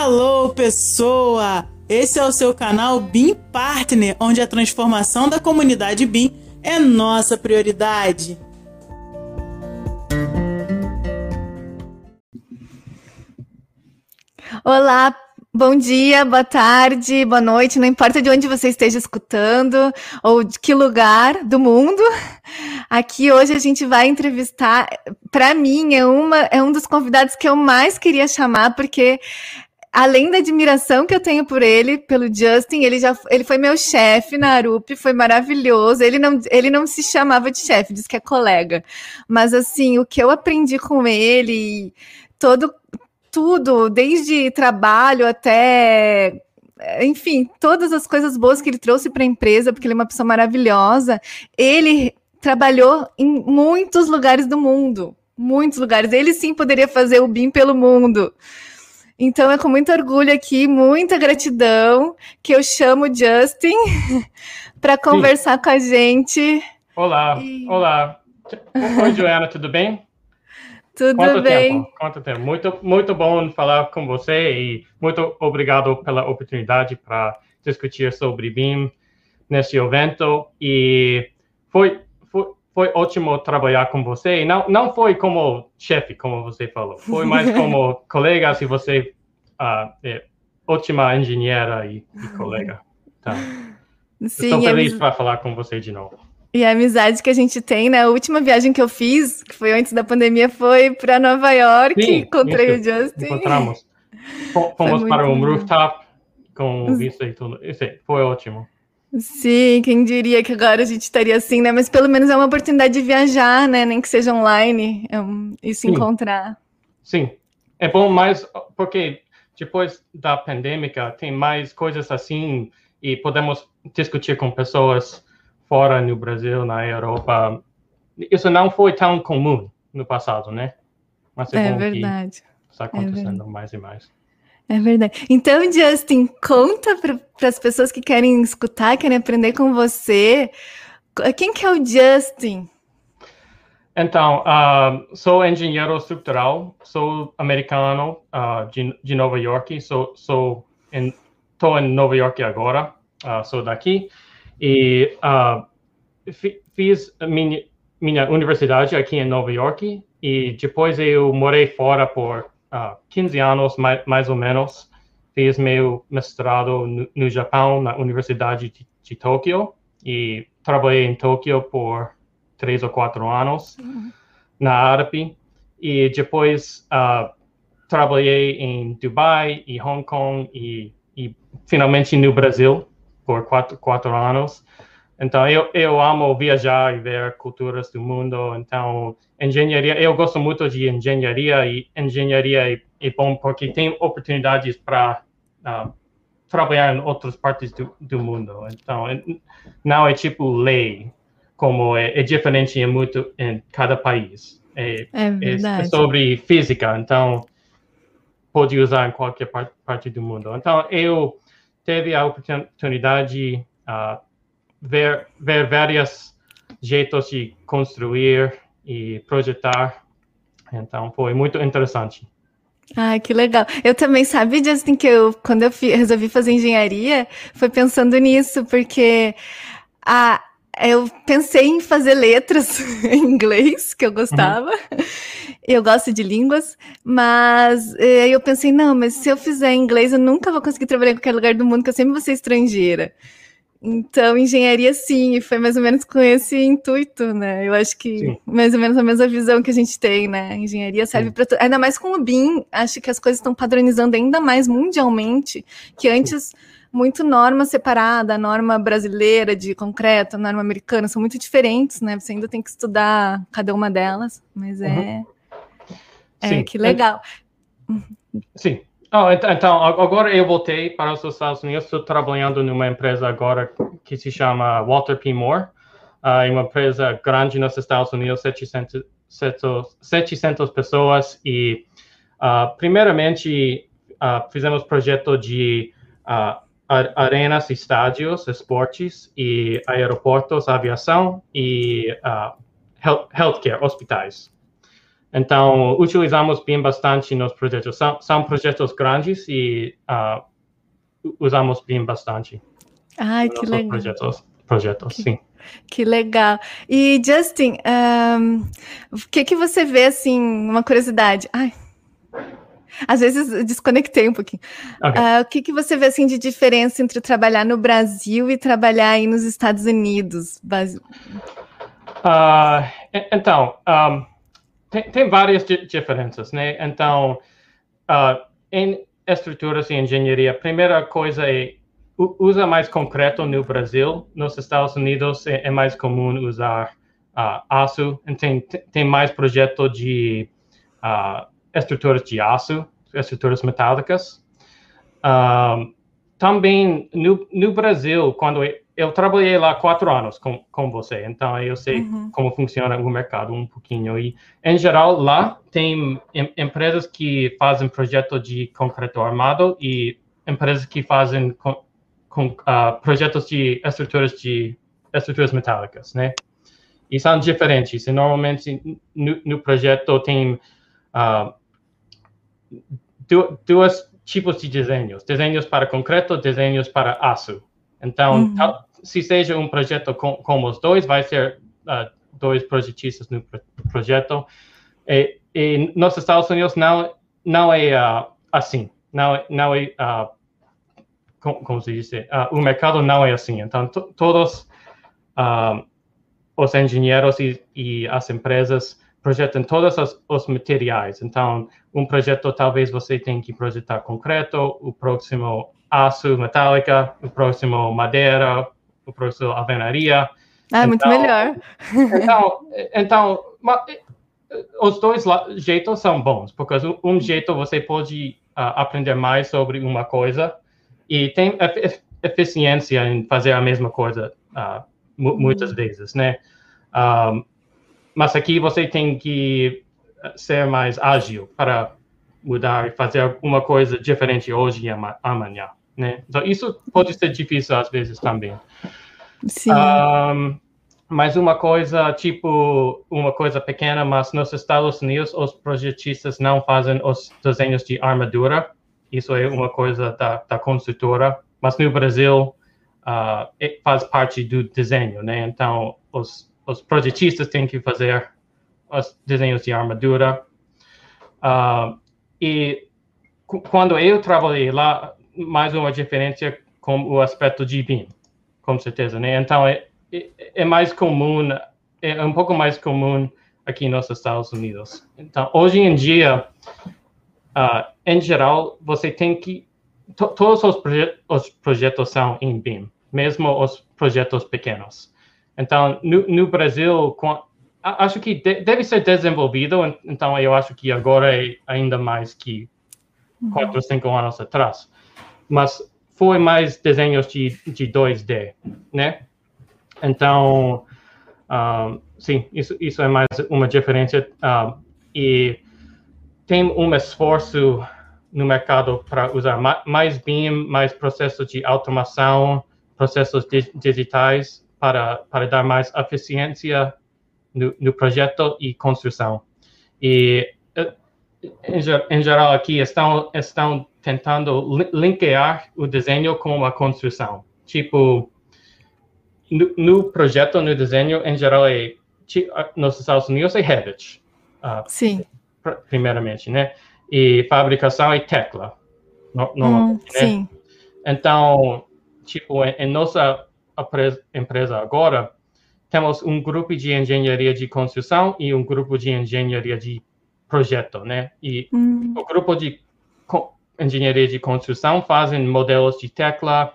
Hello, pessoa! Esse é o seu canal BIM Partner, onde a transformação da comunidade BIM é nossa prioridade. Olá, Bom dia, boa tarde, boa noite, não importa de onde você esteja escutando ou de que lugar do mundo. Aqui hoje a gente vai entrevistar, para mim é uma é um dos convidados que eu mais queria chamar porque além da admiração que eu tenho por ele, pelo Justin, ele já ele foi meu chefe na Arup, foi maravilhoso. Ele não ele não se chamava de chefe, diz que é colega. Mas assim, o que eu aprendi com ele, todo tudo, desde trabalho até enfim, todas as coisas boas que ele trouxe para a empresa, porque ele é uma pessoa maravilhosa. Ele trabalhou em muitos lugares do mundo, muitos lugares. Ele sim poderia fazer o BIM pelo mundo. Então é com muito orgulho aqui, muita gratidão que eu chamo o Justin para conversar sim. com a gente. Olá, e... olá. Oi, Joana, tudo bem? Tudo Quanto bem? Tempo? Quanto tempo? Muito, muito bom falar com você e muito obrigado pela oportunidade para discutir sobre BIM nesse evento. E foi, foi, ótimo trabalhar com você. E não, não foi como chefe, como você falou, foi mais como colega, se você uh, é ótima engenheira e, e colega. Então, Sim, estou feliz para falar com você de novo. E a amizade que a gente tem, né? A última viagem que eu fiz, que foi antes da pandemia, foi para Nova York. Sim, encontrei isso. o Justin. Encontramos. Fomos para um rooftop com vista e tudo. Isso foi ótimo. Sim, quem diria que agora a gente estaria assim, né? Mas pelo menos é uma oportunidade de viajar, né? Nem que seja online é um, e se Sim. encontrar. Sim, é bom mais porque depois da pandemia tem mais coisas assim e podemos discutir com pessoas fora no Brasil, na Europa. Isso não foi tão comum no passado, né? Mas é, é verdade. está acontecendo é mais e mais. É verdade. Então, Justin, conta para as pessoas que querem escutar, querem aprender com você. Quem que é o Justin? Então, uh, sou engenheiro estrutural, sou americano uh, de, de Nova York, sou, sou em, em Nova York agora, uh, sou daqui. E fiz minha, minha universidade aqui em Nova York e depois eu morei fora por uh, ah, 15 anos, mais, mais ou menos. Fiz meu mestrado no, no Japão, na Universidade de, de Tóquio e trabalhei em Tóquio por três ou quatro anos uhum. na ARP e depois uh, trabalhei em Dubai e Hong Kong e, e finalmente no Brasil por quatro, quatro anos. Então, eu, eu amo viajar e ver culturas do mundo. Então, engenharia, eu gosto muito de engenharia e engenharia é, é bom porque tem oportunidades para uh, ah, trabalhar em outras partes do, do mundo. Então, é, não é tipo lei, como é, é diferente em muito em cada país. É, é, é, sobre física, então pode usar em qualquer parte, parte do mundo. Então, eu teve a oportunidade uh, ver ver vários jeitos de construir e projetar. Então foi muito interessante. Ah, que legal. Eu também sabia, Justin, que eu, quando eu resolvi fazer engenharia, foi pensando nisso, porque a, eu pensei em fazer letras em inglês, que eu gostava. Uhum. Eu gosto de línguas, mas eh, eu pensei, não, mas se eu fizer inglês, eu nunca vou conseguir trabalhar em qualquer lugar do mundo, que eu sempre vou ser estrangeira. Então, engenharia sim, foi mais ou menos com esse intuito, né? Eu acho que sim. mais ou menos a mesma visão que a gente tem, né? engenharia serve para ainda mais com o BIM, acho que as coisas estão padronizando ainda mais mundialmente, que antes muito norma separada, a norma brasileira de concreto, a norma americana, são muito diferentes, né? Você ainda tem que estudar cada uma delas, mas é. Uhum. É Sim. que legal. Sim. Oh, então, agora eu voltei para os Estados Unidos, estou trabalhando numa empresa agora que se chama Walter P. Moore, uh, uma empresa grande nos Estados Unidos, 700, 700 pessoas, e uh, primeiramente uh, fizemos projeto de uh, arenas, estádios, esportes e aeroportos, aviação e healthcare, hospitais. Então, utilizamos bem bastante nos projetos. São, são projetos grandes e uh, usamos bem bastante. Ai, que legal. Projetos, projetos que, sim. Que legal. E, Justin, um, o que, que você vê, assim, uma curiosidade? Ai, às vezes desconectei um pouquinho. Okay. Uh, o que, que você vê assim de diferença entre trabalhar no Brasil e trabalhar aí nos Estados Unidos? Uh, então, um, tem, tem, várias diferenças, né? Então, uh, em estruturas e engenharia, a primeira coisa é usa mais concreto no Brasil. Nos Estados Unidos é, é mais comum usar aço. Tem, tem mais projeto de estruturas de aço, estruturas metálicas. Um, também no, no, Brasil, quando eu, trabalhei lá quatro anos com, com você, então eu sei uhum. como funciona o mercado um pouquinho. E, em geral, lá tem em, empresas que fazem projeto de concreto armado e empresas que fazem com, com, uh, projetos de estruturas de estruturas metálicas, né? E são diferentes. E normalmente no, no projeto tem uh, duas tipos de desenhos, desenhos para concreto, desenhos para aço. Então, uhum. Se seja um projeto com, os dois, vai ser uh, dois projetistas no projeto. E, e, nos Estados Unidos não não é uh, assim, não não é uh, como, como, se diz, o mercado não é assim. Então, todos os engenheiros e, e as empresas projetam todos os, os, materiais. Então, um projeto talvez você tenha que projetar concreto, o próximo aço metálica, o próximo madeira, o próximo alvenaria. Ah, então, muito melhor. Então, então os dois jeitos são bons, porque um jeito você pode uh, aprender mais sobre uma coisa e tem eficiência em fazer a mesma coisa uh, muitas vezes, né? Um, mas aqui você tem que ser mais ágil para mudar e fazer alguma coisa diferente hoje e amanhã, né? Então, isso pode ser difícil às vezes também. Sim. Um, mas uma coisa, tipo, uma coisa pequena, mas nos Estados Unidos os projetistas não fazem os desenhos de armadura. Isso é uma coisa da, da construtora. Mas no Brasil uh, faz parte do desenho, né? Então, os os projetistas têm que fazer os desenhos de armadura. Uh, e quando eu trabalhei lá, mais uma diferença com o aspecto de BIM, com certeza, né? Então, é, é, é, mais comum, é um pouco mais comum aqui nos Estados Unidos. Então, hoje em dia, uh, em geral, você tem que... To, todos os, proje os projetos são em BIM, mesmo os projetos pequenos. Então, no, no Brasil, com, acho que de, deve ser desenvolvido, então eu acho que agora é ainda mais que quatro, cinco anos atrás. Mas foi mais desenhos de, de 2D, né? Então, um, sim, isso, isso é mais uma diferença. Um, e tem um esforço no mercado para usar mais BIM, mais processos de automação, processos digitais para, para dar mais eficiência no, no projeto e construção. E, eh, em, em, geral, aqui estão, estão tentando linkear o desenho com a construção. Tipo, no, no projeto, no desenho, em geral, é, ah, nos Estados Unidos é Revit. Uh, Sim. Primeiramente, né? E fabricação é tecla, normalmente, hum, né? Sim. Então, tipo, em, em nossa empresa agora, temos um grupo de engenharia de construção e um grupo de engenharia de projeto, né? E hum. o grupo de engenharia de construção fazem modelos de tecla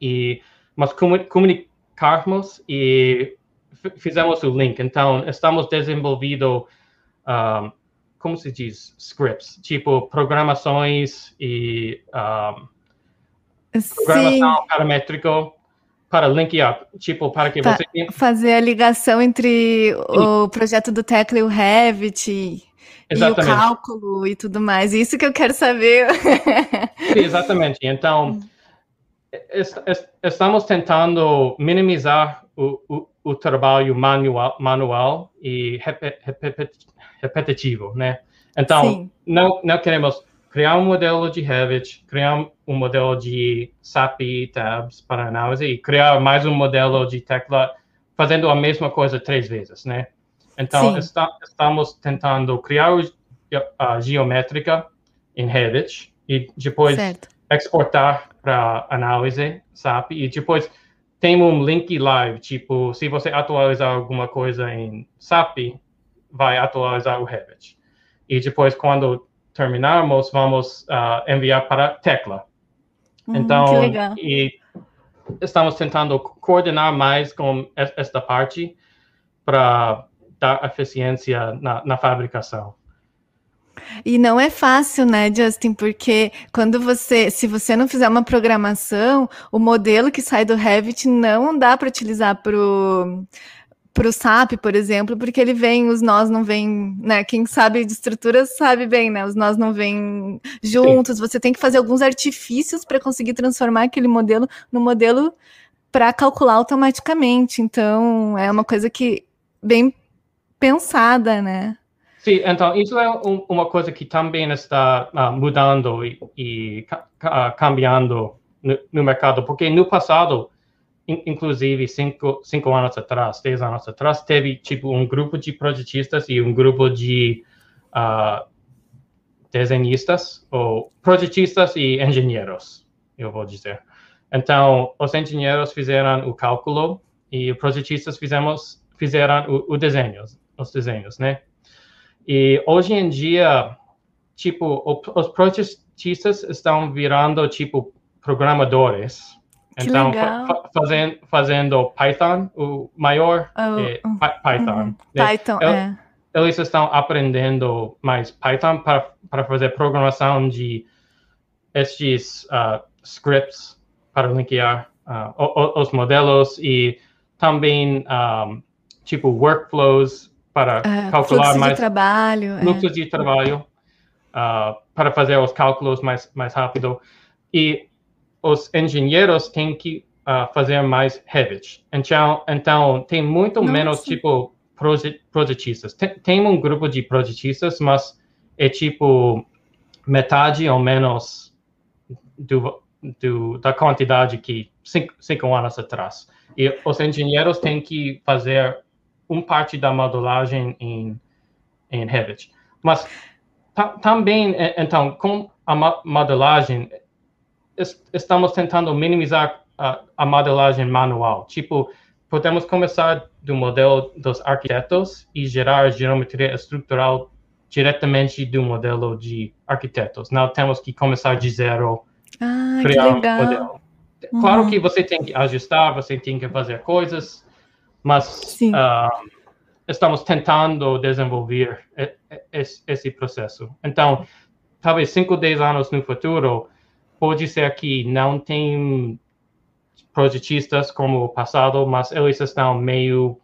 e mas comunicarmos e fizemos o link. Então, estamos desenvolvendo, um, como se diz, scripts, tipo programações e um, programação paramétrico para linkear, tipo, para que você... Fazer a ligação entre o projeto do Tecla e o Revit... Exatamente. E o cálculo e tudo mais. Isso que eu quero saber. Sim, exatamente. Então, estamos tentando minimizar o, o, o trabalho manual, manual e repetitivo, né? Então, não, não queremos criar um modelo de Revit, criar um modelo de SAP Tabs para análise e criar mais um modelo de tecla fazendo a mesma coisa três vezes, né? Então, está, estamos tentando criar a geométrica em Revit e depois certo. exportar para análise SAP e depois tem um link live, tipo, se você atualizar alguma coisa em SAP, vai atualizar o Revit. E depois, quando terminarmos, vamos uh, enviar para Tecla. Uhum, então, e estamos tentando coordenar mais com esta parte para dar eficiência na, na fabricação. E não é fácil, né, Justin? Porque quando você, se você não fizer uma programação, o modelo que sai do Revit não dá para utilizar para para o SAP, por exemplo, porque ele vem, os nós não vêm, né? Quem sabe de estrutura sabe bem, né? Os nós não vêm juntos. Sim. Você tem que fazer alguns artifícios para conseguir transformar aquele modelo no modelo para calcular automaticamente. Então, é uma coisa que bem pensada, né? Sim, então isso é um, uma coisa que também está uh, mudando e, e uh, cambiando no, no mercado, porque no passado inclusive cinco, cinco anos atrás, dez anos atrás, teve tipo um grupo de projetistas e um grupo de uh, desenhistas ou projetistas e engenheiros, eu vou dizer. Então, os engenheiros fizeram o cálculo e os projetistas fizemos, fizeram o, o desenho, os desenhos, né? E hoje em dia, tipo, os projetistas estão virando tipo programadores então, fa fazendo, fazendo Python, o maior oh, é Python. Uhum. Python, eles, é. Eles estão aprendendo mais Python para, para fazer programação de estes uh, scripts para linkear uh, os modelos e também um, tipo workflows para uh, calcular mais de trabalho, fluxos é. de trabalho uh, para fazer os cálculos mais mais rápido e os engenheiros têm que uh, fazer mais Revit. Então, então tem muito Nossa. menos tipo projetistas. Tem, tem, um grupo de projetistas, mas é tipo metade ou menos do, do, da quantidade que cinco, cinco anos atrás. E os engenheiros têm que fazer uma parte da modulagem em, em Revit. Mas também, então, com a modelagem, estamos tentando minimizar a, a modelagem manual. Tipo, podemos começar do modelo dos arquitetos e gerar geometria estrutural diretamente do modelo de arquitetos. Não temos que começar de zero, ah, criar um modelo. Uhum. Claro que você tem que ajustar, você tem que fazer coisas, mas uh, estamos tentando desenvolver esse processo. Então, talvez 5, 10 anos no futuro, pode ser que não tem projetistas como o passado, mas eles estão meio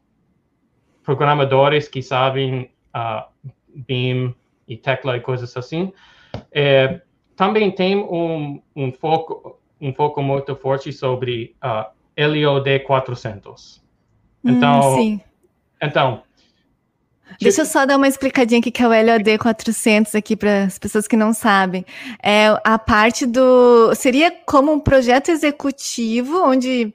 programadores que sabem uh, BIM e tecla e coisas assim. É, também tem um, um, foco um foco muito forte sobre uh, LOD 400. Então, hum, então Deixa eu só dar uma explicadinha aqui que é o LOD 400 aqui para as pessoas que não sabem. É a parte do seria como um projeto executivo onde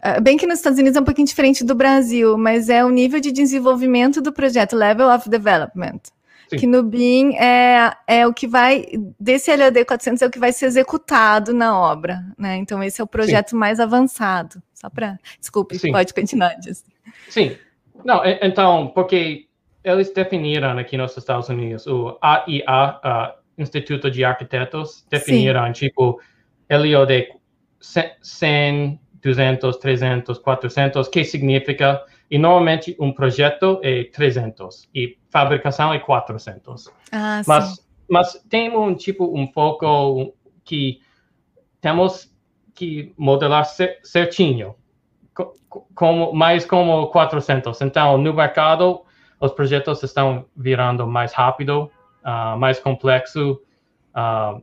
ah, bem que nos Estados Unidos é um pouquinho diferente do Brasil, mas é o nível de desenvolvimento do projeto, level of development. Sim. Que no BIM é, é o que vai, desse LOD 400 é o que vai ser executado na obra, né? Então esse é o projeto Sim. mais avançado. Só para, desculpe, Sim. pode continuar. Justin. Sim, não, então, porque eles definiram aqui nos Estados Unidos, o AIA, uh, Instituto de Arquitetos, definiram, Sim. tipo, LOD 100, 200, 300, 400, que significa, e normalmente um projeto é 300 e fabricação é 400. Ah, mas, sim. mas tem um tipo, um foco que temos que modelar certinho, como, mais como 400. Então, no mercado, os projetos estão virando mais rápido, uh, mais complexo, uh,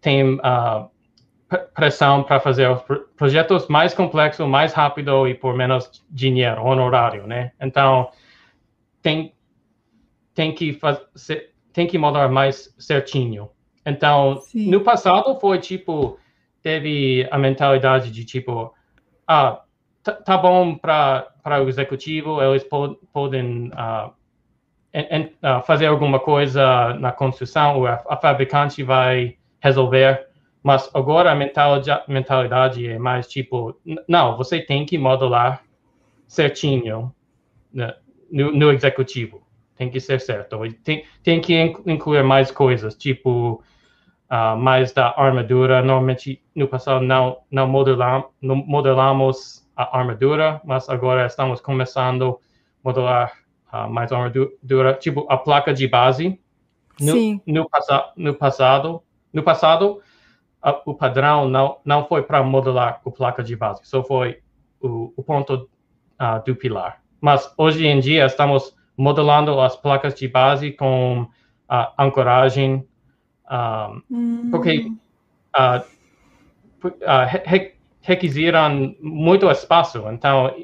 tem uh, pressão para fazer os projetos mais complexos, mais rápido e por menos dinheiro, honorário, né? Então, tem tem que fazer, tem que modelar mais certinho. Então, Sim. no passado foi tipo, teve a mentalidade de tipo, ah, tá, tá bom para o executivo, eles po podem uh, en, uh, fazer alguma coisa na construção, a, a fabricante vai resolver. Mas agora a mentalidade é mais tipo, não, você tem que modelar certinho né, no, no executivo. Tem que ser certo. Tem, tem que incluir mais coisas, tipo uh, mais da armadura. Normalmente, no passado, não, não, modelam, não modelamos a armadura, mas agora estamos começando a modelar uh, mais armadura, tipo a placa de base. No, Sim. no, no passado, no passado a, o padrão não, não foi para modelar a placa de base, só foi o, o ponto do pilar. Mas hoje em dia estamos modelando as placas de base com a ancoragem, um, hum. porque uh, uh, re requisiram muito espaço. Então,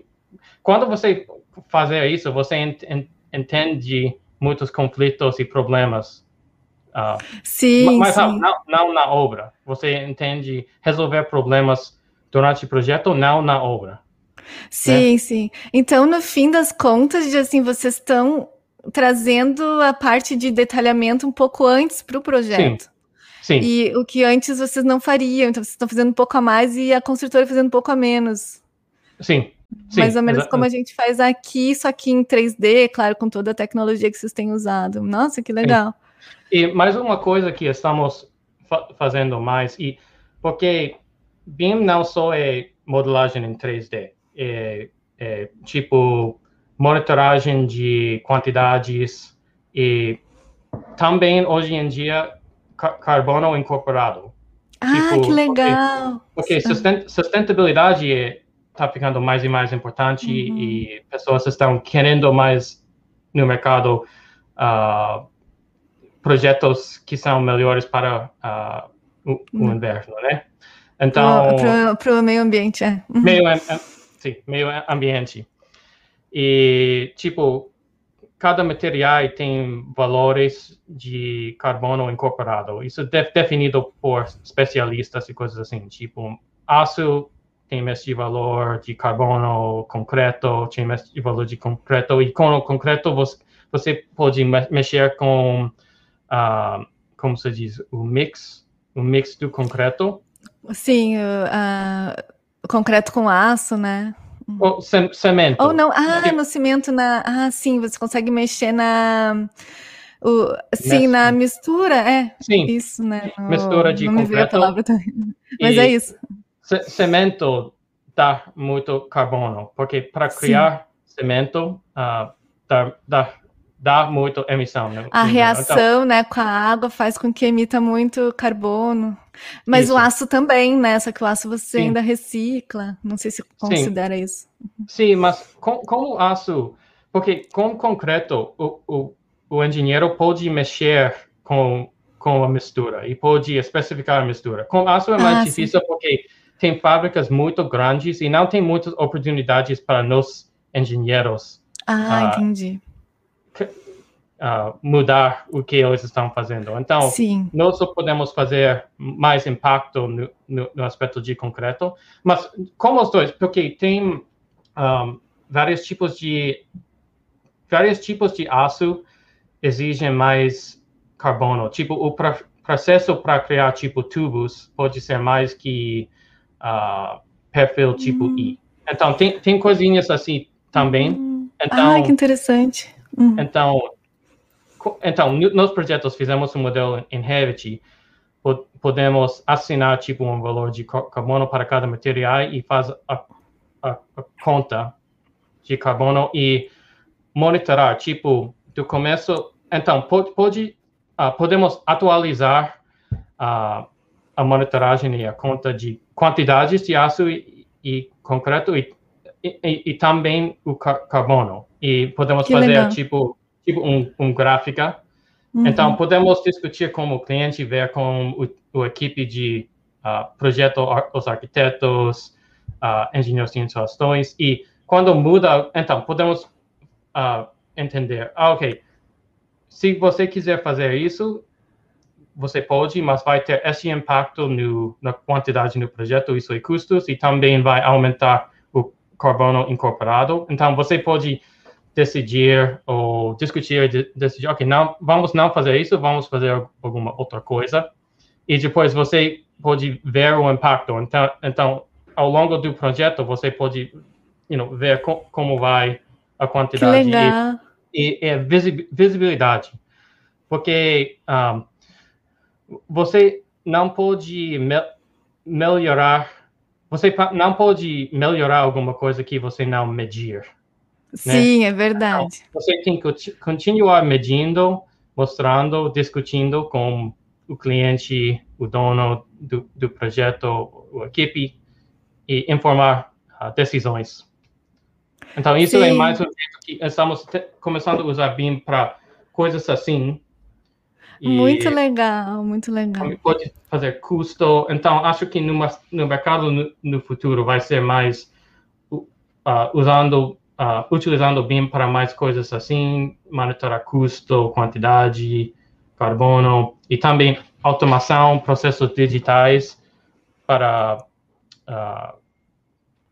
quando você fazer isso, você ent entende muitos conflitos e problemas. Uh, sim, mas sim. Não, não na obra. Você entende resolver problemas durante o projeto, não na obra. Sim, né? sim. Então, no fim das contas, assim, vocês estão trazendo a parte de detalhamento um pouco antes para o projeto. Sim. Sim. E o que antes vocês não fariam, então vocês estão fazendo um pouco a mais e a construtora fazendo um pouco a menos. Sim. Sim Mais ou menos como a gente faz aqui, só que em 3D, claro, com toda a tecnologia que vocês têm usado. Nossa, que legal. Sim. E mais uma coisa que estamos fa fazendo mais, e porque BIM não só é modelagem em 3D, é, é tipo monitoragem de quantidades e também hoje em dia carbono incorporado. Ah, tipo, que legal! Porque, porque sustentabilidade está ficando mais e mais importante uhum. e pessoas estão querendo mais no mercado uh, projetos que são melhores para uh, o, o Hum. inverno, né? Então, para o meio ambiente, é. Uhum. meio, sim, meio ambiente. E, tipo, cada material tem valores de carbono incorporado. Isso é definido por especialistas e coisas assim. Tipo, aço tem esse valor de carbono, concreto tem esse valor de concreto. E com o concreto você, você pode mexer com, uh, como se diz, o mix, o mix do concreto. Sim, uh, concreto com aço, né? O cimento. Ou não, ah, no cimento, na, ah, sim, você consegue mexer na, o, sim, Nessa. na mistura, é, sim. isso, né, no, mistura de não me veio a palavra também, mas é isso. Cimento dá muito carbono, porque para criar sim. cimento uh, dá, dá, dá muito emissão. Né? A reação, então, né, com a água faz com que emita muito carbono. Mas isso. o aço também, né? Só que o aço você Sim. ainda recicla. Não sei se considera Sim. isso. Sim, mas com, com o aço, porque com concreto, o, o, o engenheiro pode mexer com, com a mistura e pode especificar a mistura. Com aço é mais Ah, difícil porque tem fábricas muito grandes e não tem muitas oportunidades para nós engenheiros Ah, Ah, entendi. Uh, mudar o que eles estão fazendo. Então, Sim. nós só podemos fazer mais impacto no, no, no aspecto de concreto, mas como os dois, porque tem um, vários tipos de vários tipos de aço exigem mais carbono. Tipo, o pra, processo para criar tipo tubos pode ser mais que uh, perfil tipo Hum. I. Então, tem, tem coisinhas assim também. Hum. Então, Ah, que interessante. Uhum. então, então, no- nos projetos fizemos um modelo em Revit, po- podemos assinar tipo um valor de ca- carbono para cada material e faz a, a- a conta de carbono e monitorar, tipo, do começo, então, pode, pode ah, podemos atualizar ah, a monitoragem e a conta de quantidades de aço e, e concreto e, e, e- e também o ca- carbono. E podemos Que fazer, legal. tipo, tipo um, um gráfica Uhum. então, podemos discutir com o cliente, ver com o, o equipe de ah, projeto, ar- os arquitetos, ah, engenheiros de instalações, e quando muda, então, podemos ah, entender, ah, ok, se você quiser fazer isso, você pode, mas vai ter esse impacto no, na quantidade no projeto, isso é custos, e também vai aumentar carbono incorporado. Então, você pode decidir ou discutir, decidir, ok, não, vamos não fazer isso, vamos fazer alguma outra coisa. E depois você pode ver o impacto. Então, então ao longo do projeto, você pode you know, ver co como vai a quantidade e, e, e visibilidade. Porque um, você não pode me melhorar, você não pode melhorar alguma coisa que você não medir. Né? Sim, né? é verdade. Então, você tem que continuar medindo, mostrando, discutindo com o cliente, o dono do, do projeto, a equipe, e informar uh, decisões. Então, isso é Sim. é mais um jeito que estamos começando a usar BIM para coisas assim. Muito legal, muito legal. Pode fazer custo. Então, acho que no, no mercado no, no, futuro vai ser mais uh, usando, uh, utilizando BIM para mais coisas assim, monitorar custo, quantidade, carbono e também automação, processos digitais para uh,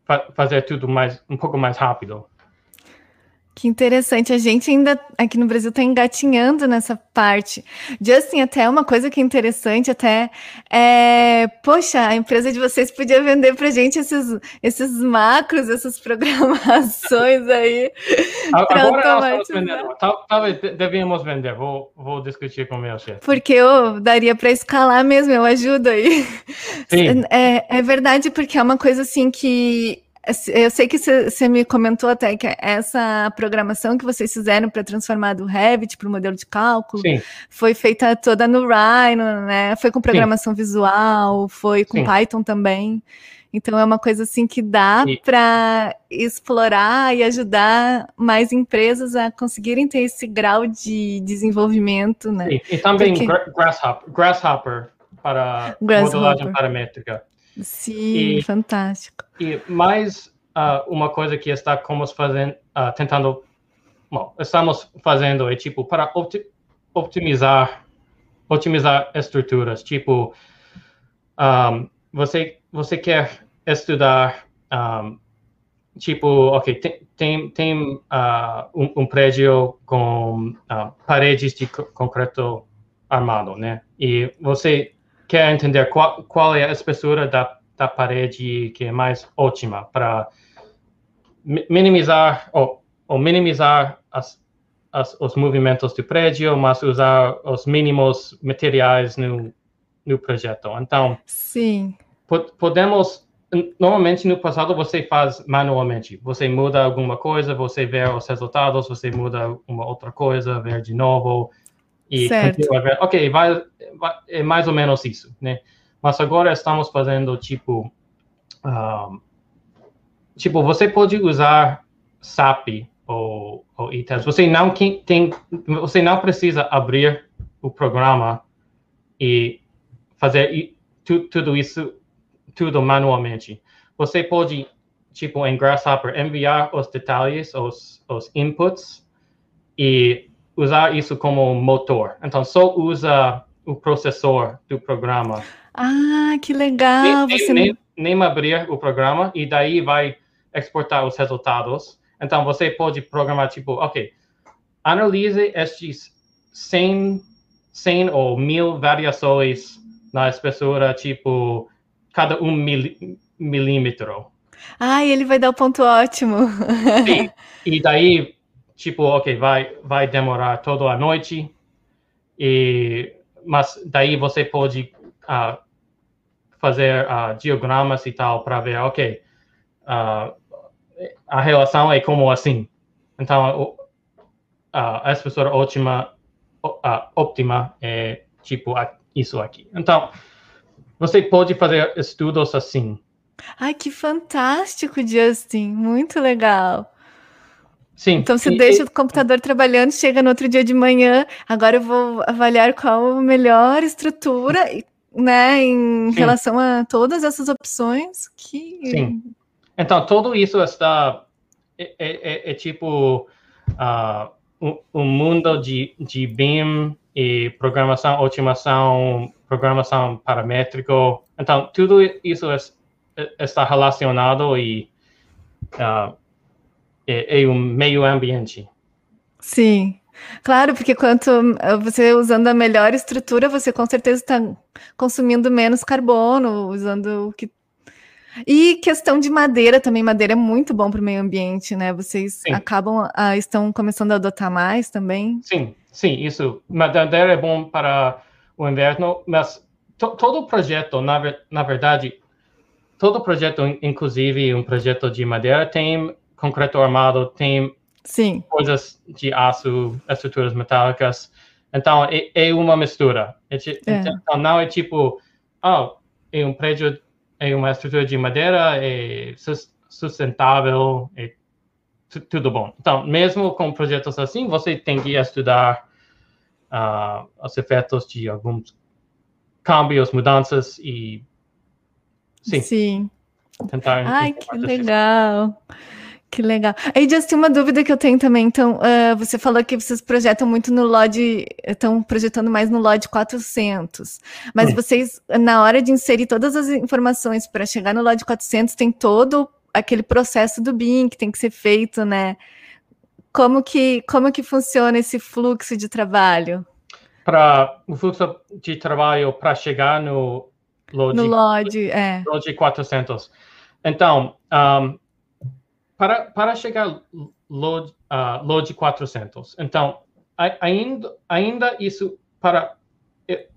fa fazer tudo mais um pouco mais rápido. Que interessante. A gente ainda aqui no Brasil está engatinhando nessa parte. Justin, até uma coisa que é interessante, até é, poxa, a empresa de vocês podia vender para gente esses, esses macros, essas programações aí. Agora nós vendendo. Talvez devíamos vender. Vou, vou discutir com o meu chefe. Porque eu daria para escalar mesmo, eu ajudo aí. Sim. É, é verdade, porque é uma coisa assim que eu sei que você me comentou até que essa programação que vocês fizeram para transformar do Revit para o modelo de cálculo Sim. foi feita toda no Rhino, né? Foi com programação Sim. visual, foi com Sim. Python também. Então é uma coisa assim que dá para explorar e ajudar mais empresas a conseguirem ter esse grau de desenvolvimento, né? E, e também Porque... Grasshopper, Grasshopper para Grasshopper. modelagem paramétrica. Sim, e, fantástico. E mais uh, uma coisa que está como fazendo, uh, tentando, bom, estamos fazendo é tipo para opti otimizar, otimizar estruturas. Tipo, um, você você quer estudar, um, tipo, ok, tem tem, tem uh, um, um, prédio com paredes de concreto armado, né? E você quer entender qual, qual é a espessura da, da parede que é mais ótima para minimizar ou, ou minimizar as, as, os movimentos do prédio, mas usar os mínimos materiais no, no projeto. Então, sim. podemos normalmente no passado você faz manualmente. Você muda alguma coisa, você vê os resultados, você muda uma outra coisa, ver de novo e certo. ver. Ok, vai, é mais ou menos isso, né? Mas agora estamos fazendo tipo, um, tipo você pode usar SAP ou, ou ITES. Você não tem, você não precisa abrir o programa e fazer tu, tudo isso tudo manualmente. Você pode tipo em Grasshopper enviar os detalhes, os, os inputs e usar isso como motor. Então só usa o processor do programa. Ah, que legal! Nem, você... nem, nem abrir o programa e daí vai exportar os resultados. Então, você pode programar, tipo, ok, analise estes 100, 100 ou 1000 variações na espessura, tipo, cada um mil, milímetro. Ah, ele vai dar o ponto ótimo. Sim. E daí, tipo, ok, vai, vai demorar toda a noite. E mas daí você pode uh, fazer uh, diagramas e tal para ver, ok, uh, a relação é como assim. Então, a espessura ótima, óptima é tipo isso aqui. Então, você pode fazer estudos assim. Ai, que fantástico, Justin! Muito legal. Sim. Então você e, deixa e... o computador trabalhando, chega no outro dia de manhã, agora eu vou avaliar qual a melhor estrutura, né, em Sim. relação a todas essas opções que. Sim. Então tudo isso está é, é, é, é tipo uh, um, mundo de, de BIM e programação, otimização, programação paramétrico. Então, tudo isso é, está relacionado e uh, é, é um meio ambiente. Sim, Claro, porque quanto você usando a melhor estrutura, você com certeza está consumindo menos carbono, usando o que. E questão de madeira também, madeira é muito bom para o meio ambiente, né? Vocês sim. acabam, ah, estão começando a adotar mais também? Sim, sim, isso. Madeira é bom para o inverno, mas to, todo projeto, na, na verdade, todo projeto, inclusive um projeto de madeira, tem concreto armado, tem Sim. coisas de aço, estruturas metálicas. Então, é, é uma mistura. É, é. Então, não é tipo, oh, é um prédio, é uma estrutura de madeira, é sustentável, é tudo bom. Então, mesmo com projetos assim, você tem que estudar uh, os efeitos de alguns câmbios, mudanças e sim. Sim. Tentar Ai, que legal. Que legal. Aí, Justin, uma dúvida que eu tenho também. Então, uh, você falou que vocês projetam muito no LOD, estão projetando mais no LOD 400. Mas vocês, na hora de inserir todas as informações para chegar no LOD 400, tem todo aquele processo do BIM que tem que ser feito, né? Como que, como que funciona esse fluxo de trabalho? Para o fluxo de trabalho para chegar no LOD, no LOD, é. LOD 400. Então, um, para, para chegar load, uh, load 400. Então, ainda, ainda isso para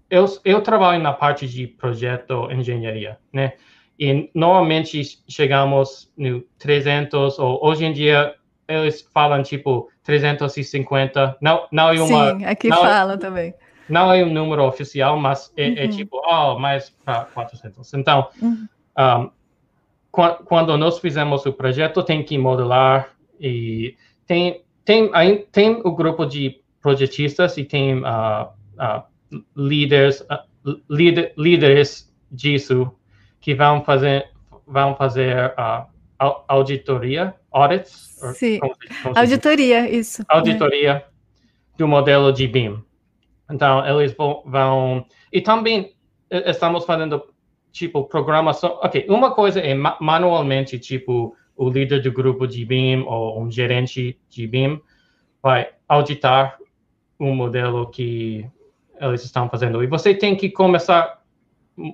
eu, eu trabalho na parte de projeto engenharia, né? E normalmente chegamos no 300 ou hoje em dia eles falam tipo 350. Não, não é uma. Sim, aqui não, é fala também. Não é um número oficial, mas é, é uhum. é tipo, oh, mais para 400. Então, uhum. um, quando nós fizemos o projeto, tem que modelar e tem, tem, tem o grupo de projetistas e tem uh, uh, líderes, uh, líderes disso que vão fazer, vão fazer uh, auditoria, audits? Sim, como, como auditoria, isso. Auditoria é. do modelo de BIM. Então, eles vão, vão... E também estamos fazendo tipo, programação. Ok, uma coisa é ma manualmente, tipo, o líder do grupo de BIM ou um gerente de BIM vai auditar um modelo que eles estão fazendo. E você tem que começar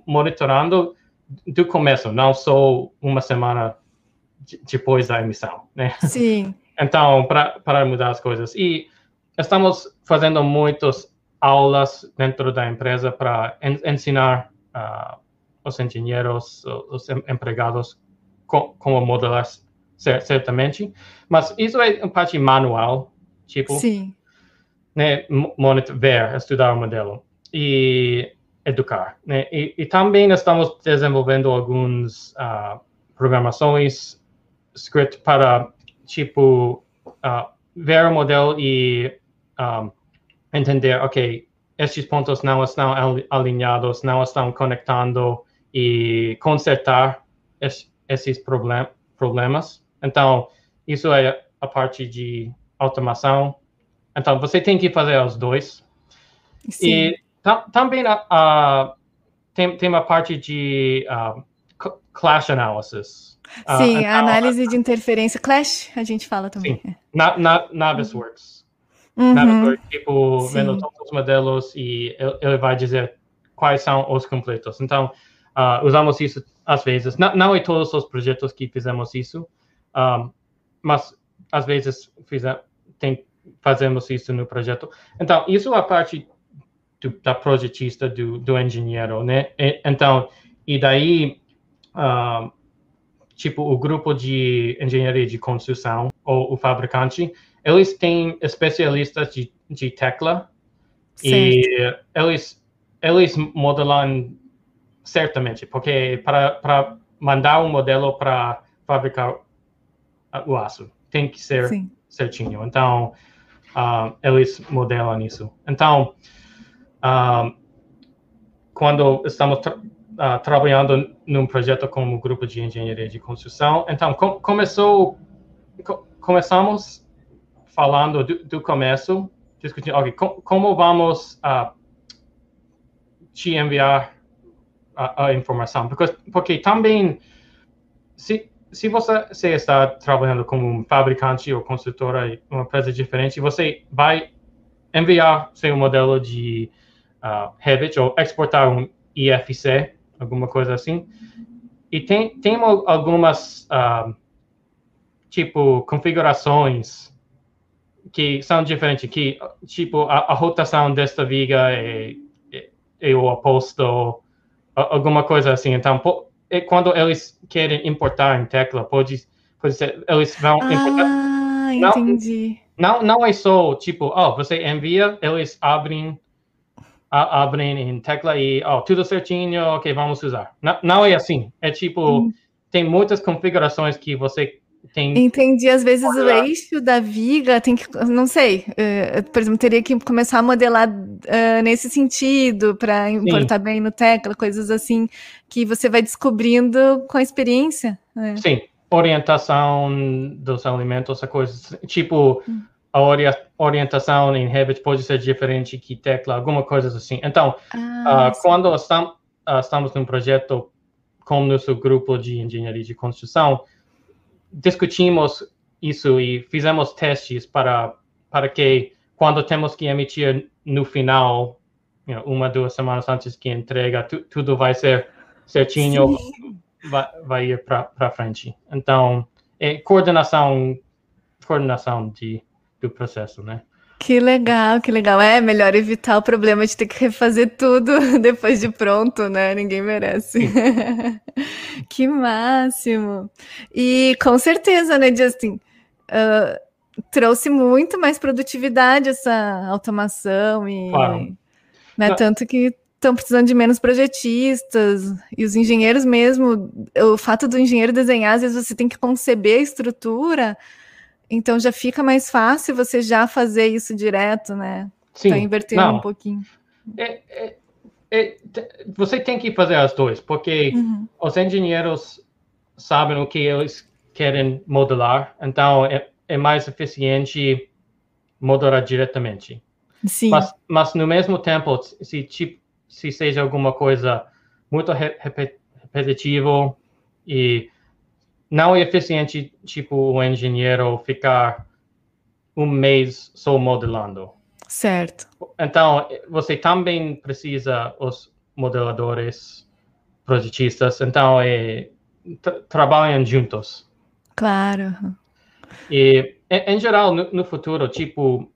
monitorando do começo, não só uma semana depois da emissão, né? Sim. Então, para mudar as coisas. E estamos fazendo muitas aulas dentro da empresa para en ensinar uh, os engenheiros, os empregados, como modelar certamente, mas isso é uma parte manual, tipo, Sim. né, ver, estudar o modelo e educar, né, e, e também estamos desenvolvendo algumas uh, programações, script para, tipo, uh, ver o modelo e um, entender, ok, estes pontos não estão alinhados, não estão conectando e consertar es, esses problem, problemas. Então, isso é a parte de automação. Então, você tem que fazer os dois. Sim. E também a, a, tem, tem uma parte de uh, clash analysis. Ah, Sim, uh, então, análise de interferência. Clash, a gente fala também. Sim. Na, na, Navisworks. Uhum. Navisworks, tipo, Sim. vendo todos os modelos e ele vai dizer quais são os completos. Então, Uh, usamos isso às vezes. Não, não em todos os projetos que fizemos isso, um, mas às vezes fize, tem, fazemos isso no projeto. Então, isso é a parte do, da projetista, do, do engenheiro, né? E, então, e daí, uh, tipo, o grupo de engenharia de construção, ou o fabricante, eles têm especialistas de, de tecla, certo. e eles, eles modelam certamente, porque para, para mandar um modelo para fabricar o aço, tem que ser Sim. certinho. Então, uh, eles modelam isso. Então, uh, quando estamos tra uh, trabalhando num projeto como um grupo de engenharia de construção, então com começou, co começamos falando do, do começo, discutindo, ok, com, como vamos te enviar a, a, informação? Porque, porque também, se, se você está trabalhando como um fabricante ou construtora em uma empresa diferente, você vai enviar seu modelo de uh, Revit ou exportar um IFC, alguma coisa assim. E tem, tem algumas, uh, tipo, configurações que são diferentes, que, tipo, a, a rotação desta viga é, é, é, o oposto, alguma coisa assim. Então, quando eles querem importar em tecla, pode, pode ser, eles vão ah, importar. Ah, entendi. Não, não é só, tipo, oh, você envia, eles abrem abrem em tecla e, oh, tudo certinho, ok, vamos usar. Não, não é assim. É tipo, hum. tem muitas configurações que você tem. Entendi. Às vezes o eixo da viga tem que, não sei, uh, por exemplo, teria que começar a modelar uh, nesse sentido para importar bem no tecla, coisas assim que você vai descobrindo com a experiência. Né? Sim, orientação dos alimentos, essa coisa. Tipo, hum a orientação em Revit pode ser diferente que tecla, alguma coisa assim. Então, ah, uh, quando estamos, uh, estamos num projeto com nosso grupo de engenharia de construção, discutimos isso e fizemos testes para, para que, quando temos que emitir no final, you know, uma, duas semanas antes que entrega, tu, tudo vai ser certinho, vai, vai ir para frente. Então, é coordenação, coordenação de do processo, né? Que legal, que legal. É melhor evitar o problema de ter que refazer tudo depois de pronto, né? Ninguém merece. que máximo. E com certeza, né, Justin? Uh, trouxe muito mais produtividade essa automação e claro. né, tanto que estão precisando de menos projetistas e os engenheiros mesmo. O fato do engenheiro desenhar, às vezes você tem que conceber a estrutura então já fica mais fácil você já fazer isso direto, né? Sim. Tá invertendo Não. um pouquinho. É, é, é, você tem que fazer as duas, porque uhum. os engenheiros sabem o que eles querem modelar, então é, é mais eficiente modelar diretamente. Sim. Mas, mas no mesmo tempo, se, tipo, se seja alguma coisa muito repetitivo e não é eficiente, tipo, o engenheiro ficar um mês só modelando. Certo. Então, você também precisa os modeladores, projetistas, então, é, trabalham juntos. Claro. E, em, em geral, no, no, futuro, tipo,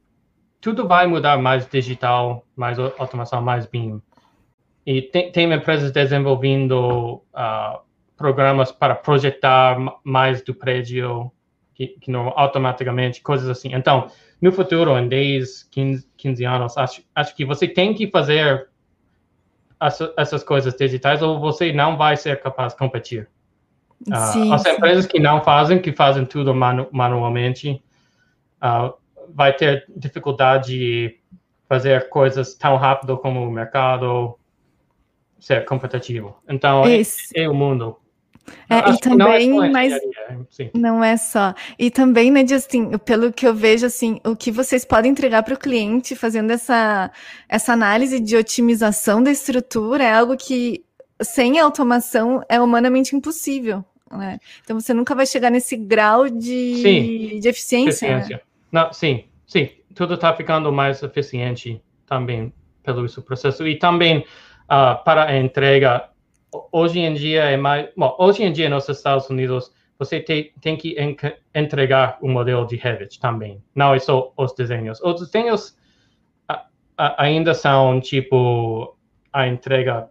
tudo vai mudar mais digital, mais automação, mais BIM. E tem, tem empresas desenvolvendo uh, programas para projetar mais do prédio, que, que não automaticamente, coisas assim. Então, no futuro, em 10, 15, 15 anos, acho, acho que você tem que fazer essas coisas digitais ou você não vai ser capaz de competir. Ah, sim, uh, as empresas que não fazem, que fazem tudo manu manualmente, uh, vai ter dificuldade de fazer coisas tão rápido como o mercado ser competitivo. Então, é, é, o mundo. É, e também, não é mas Sim. não é só. E também, né, Justin, pelo que eu vejo, assim, o que vocês podem entregar para o cliente fazendo essa, essa análise de otimização da estrutura é algo que, sem automação, é humanamente impossível. Né? Então, você nunca vai chegar nesse grau de, sim, de eficiência. Né? eficiência. Né? Não, sim, sim. Tudo está ficando mais eficiente também pelo esse processo. E também, uh, para a entrega, hoje em dia é mais. Bom, hoje em dia nos Estados Unidos você te, tem que en, entregar o um modelo de Revit também. Não é só os desenhos. Os desenhos a, a, ainda são tipo a entrega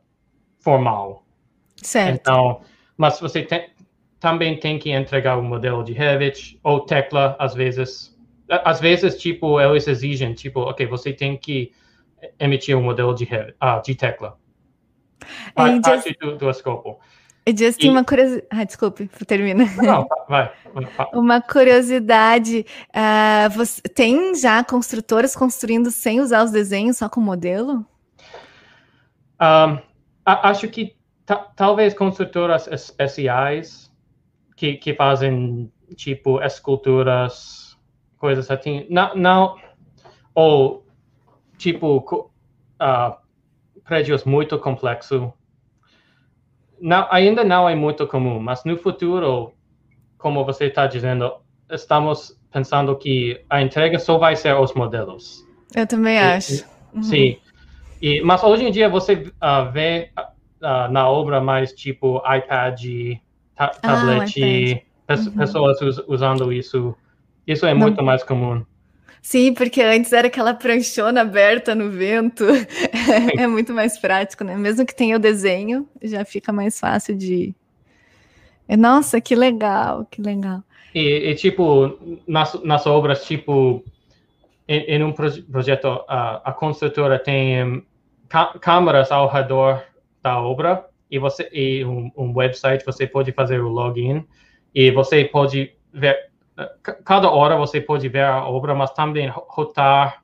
formal. Certo. Então, mas você tem, também tem que entregar o um modelo de Revit ou tecla às vezes. Às vezes, tipo, eles exigem, tipo, ok, você tem que emitir um modelo de, Revit, ah, de tecla parte just... do, do escopo. Just e... uma curiosidade. Ah, desculpe, termina. Não, vai. uma curiosidade. Uh, você... Tem já construtoras construindo sem usar os desenhos, só com modelo? Um, acho que talvez construtoras especiais que, que fazem tipo esculturas coisas assim. Não, não ou tipo uh, prédios muito complexos. Não, ainda não é muito comum, mas no futuro, como você está dizendo, estamos pensando que a entrega só vai ser os modelos. Eu também acho. E, uhum. Sim. E, mas hoje em dia você uh, vê uh, na obra mais tipo iPad, ta tablet, ah, iPad. Uhum. pessoas usando isso. Isso é Não. muito mais comum. Sim, porque antes era aquela pranchona aberta no vento. é muito mais prático, né? Mesmo que tenha o desenho, já fica mais fácil de. Nossa, que legal, que legal. E, e tipo, nas, nas obras, tipo, em, em um projeto, a, a construtora tem câmeras ao redor da obra e você e um, um, website você pode fazer o login e você pode ver cada hora você pode ver a obra, mas também rotar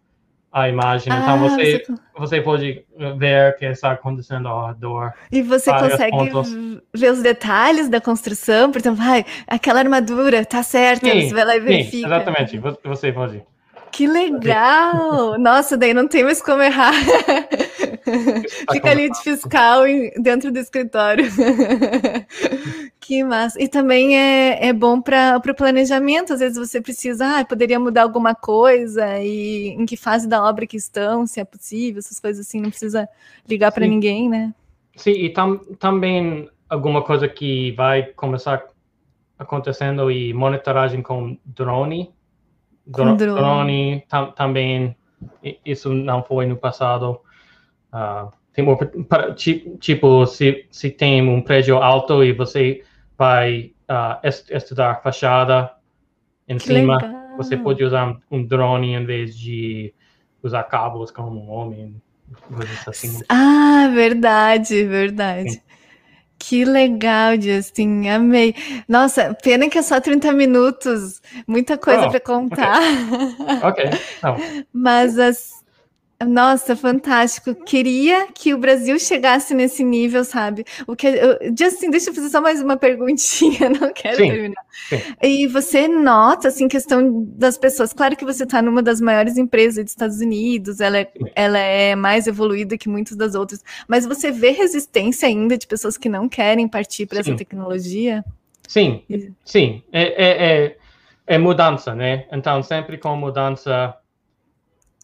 a imagem. Então, ah, então você, você, você pode ver o que está acontecendo ao redor. E você consegue pontos. ver os detalhes da construção, por exemplo, ai, aquela armadura tá certa, sim, você vai lá e verifica. Sim, exatamente, você pode. Que legal! Nossa, daí não tem mais como errar. Fica ali de fiscal dentro do escritório. que massa. E também é, é bom para o planejamento. Às vezes você precisa, ah, poderia mudar alguma coisa e em que fase da obra que estão, se é possível, essas coisas assim, não precisa ligar para ninguém, né? Sim, e tam, também alguma coisa que vai começar acontecendo e monitoragem com drone. Com drone, drone tam, também isso não foi no passado. Uh, tem, para, tipo, se, se tem um prédio alto e você vai uh, est estudar fachada em que cima, legal. você pode usar um drone em vez de usar cabos como um homem. Assim. Ah, verdade, verdade. Sim. Que legal, Justin, amei. Nossa, pena que é só 30 minutos, muita coisa oh, para contar. Ok, okay. Mas as, nossa, fantástico. Queria que o Brasil chegasse nesse nível, sabe? O que eu, Justin, deixa eu fazer só mais uma perguntinha, não quero sim, terminar. Sim. E você nota, assim, questão das pessoas. Claro que você está numa das maiores empresas dos Estados Unidos, ela é, ela é mais evoluída que muitas das outras, mas você vê resistência ainda de pessoas que não querem partir para essa tecnologia? Sim, sim. É, é, é, é mudança, né? Então, sempre com mudança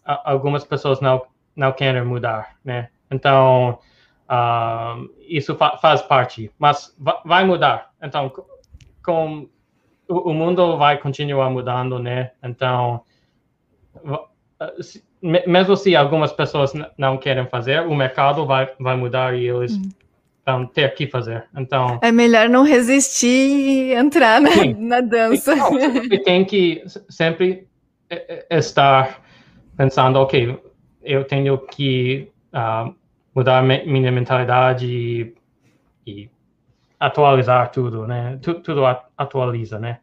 algumas pessoas não não querem mudar, né? Então uh, isso fa faz parte, mas vai mudar. Então com o, o, mundo vai continuar mudando, né? Então mesmo se algumas pessoas não querem fazer, o mercado vai vai mudar e eles uhum. vão ter que fazer. Então é melhor não resistir e entrar na, na dança. Então, tem que sempre estar pensando, ok, eu tenho que uh, mudar minha mentalidade e, e, atualizar tudo, né? Tudo, tudo atualiza, né?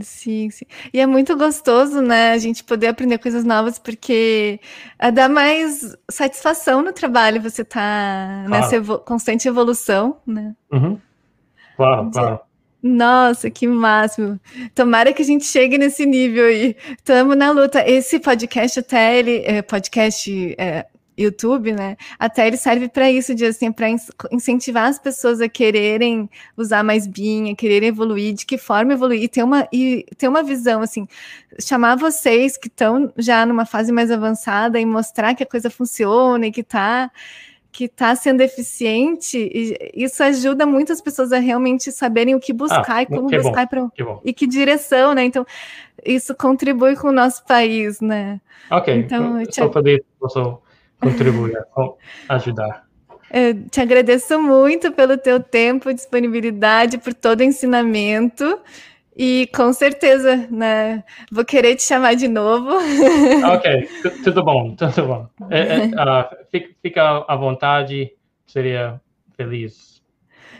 Sim, sim. E é muito gostoso, né, a gente poder aprender coisas novas, porque eh, dá mais satisfação no trabalho, você tá claro. nessa evo constante evolução, né? Uhum. Claro, claro. Nossa, que máximo. Tomara que a gente chegue nesse nível aí. Estamos na luta. Esse podcast, até ele, é, podcast é, YouTube, né? Até ele serve para isso, de assim, para incentivar as pessoas a quererem usar mais BIM, a quererem evoluir, de que forma evoluir, e ter uma, e ter uma visão, assim, chamar vocês que estão já numa fase mais avançada e mostrar que a coisa funciona e que está que está sendo eficiente, e isso ajuda muitas pessoas a realmente saberem o que buscar ah, e como buscar para e que direção, né? Então, isso contribui com o nosso país, né? Ok, então, eu te... poder posso contribuir, ajudar. Eu te agradeço muito pelo teu tempo, disponibilidade, por todo o ensinamento. E com certeza, né? Vou querer te chamar de novo. Ok, tudo bom, tudo bom. É, é, uh, fica, fica à vontade, seria feliz.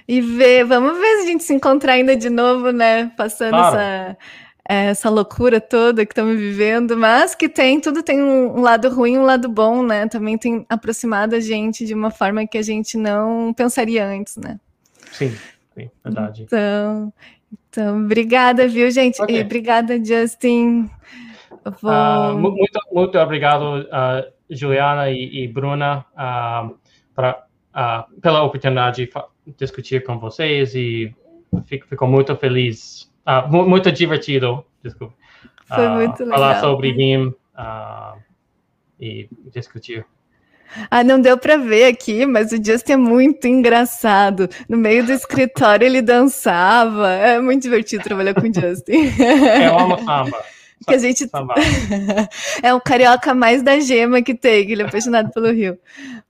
E ver, vamos ver se a gente se encontrar ainda de novo, né? Passando claro. essa, essa loucura toda que estamos vivendo, mas que tem, tudo tem um, lado ruim e um lado bom, né? Também tem aproximado a gente de uma forma que a gente não pensaria antes, né? Sim, sim verdade. Então, então, obrigada, viu, gente? Okay. E obrigada, Justin. vou... Uh, muito, muito obrigado, uh, Juliana e, e Bruna, uh, pra, pela oportunidade de discutir com vocês e fico, fico muito feliz, muito divertido, desculpa, Foi muito legal. falar sobre BIM e discutir. Ah, não deu para ver aqui, mas o Justin é muito engraçado. No meio do escritório ele dançava. É muito divertido trabalhar com o Justin. Eu amo samba. Que a gente é o carioca mais da gema que tem, que ele é apaixonado pelo Rio.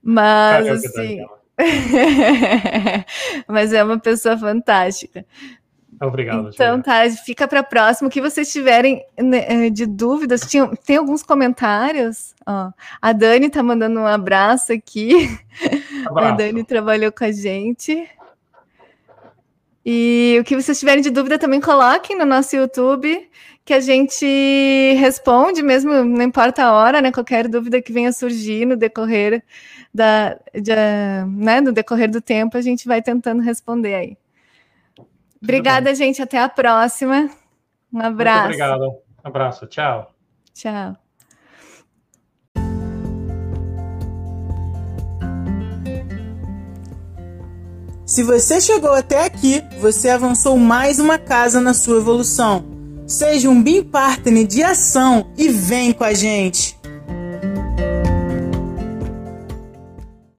Mas carioca assim, mas é uma pessoa fantástica. Obrigado. Então tá, fica para próximo. O que vocês tiverem né, eh, de dúvidas, tinha, tem alguns comentários. Ó, a Dani tá mandando um abraço aqui. Abraço. A Dani trabalhou com a gente. E o que vocês tiverem de dúvida também coloquem no nosso YouTube, que a gente responde mesmo, não importa a hora, né? Qualquer dúvida que venha surgir no decorrer da, de, né, no decorrer do tempo, a gente vai tentando responder aí. Obrigada, gente. Até a próxima. Um abraço. Muito obrigado. Um abraço. Tchau. Tchau. Se você chegou até aqui, você avançou mais uma casa na sua evolução. Seja um BIM Partner de ação e vem com a gente!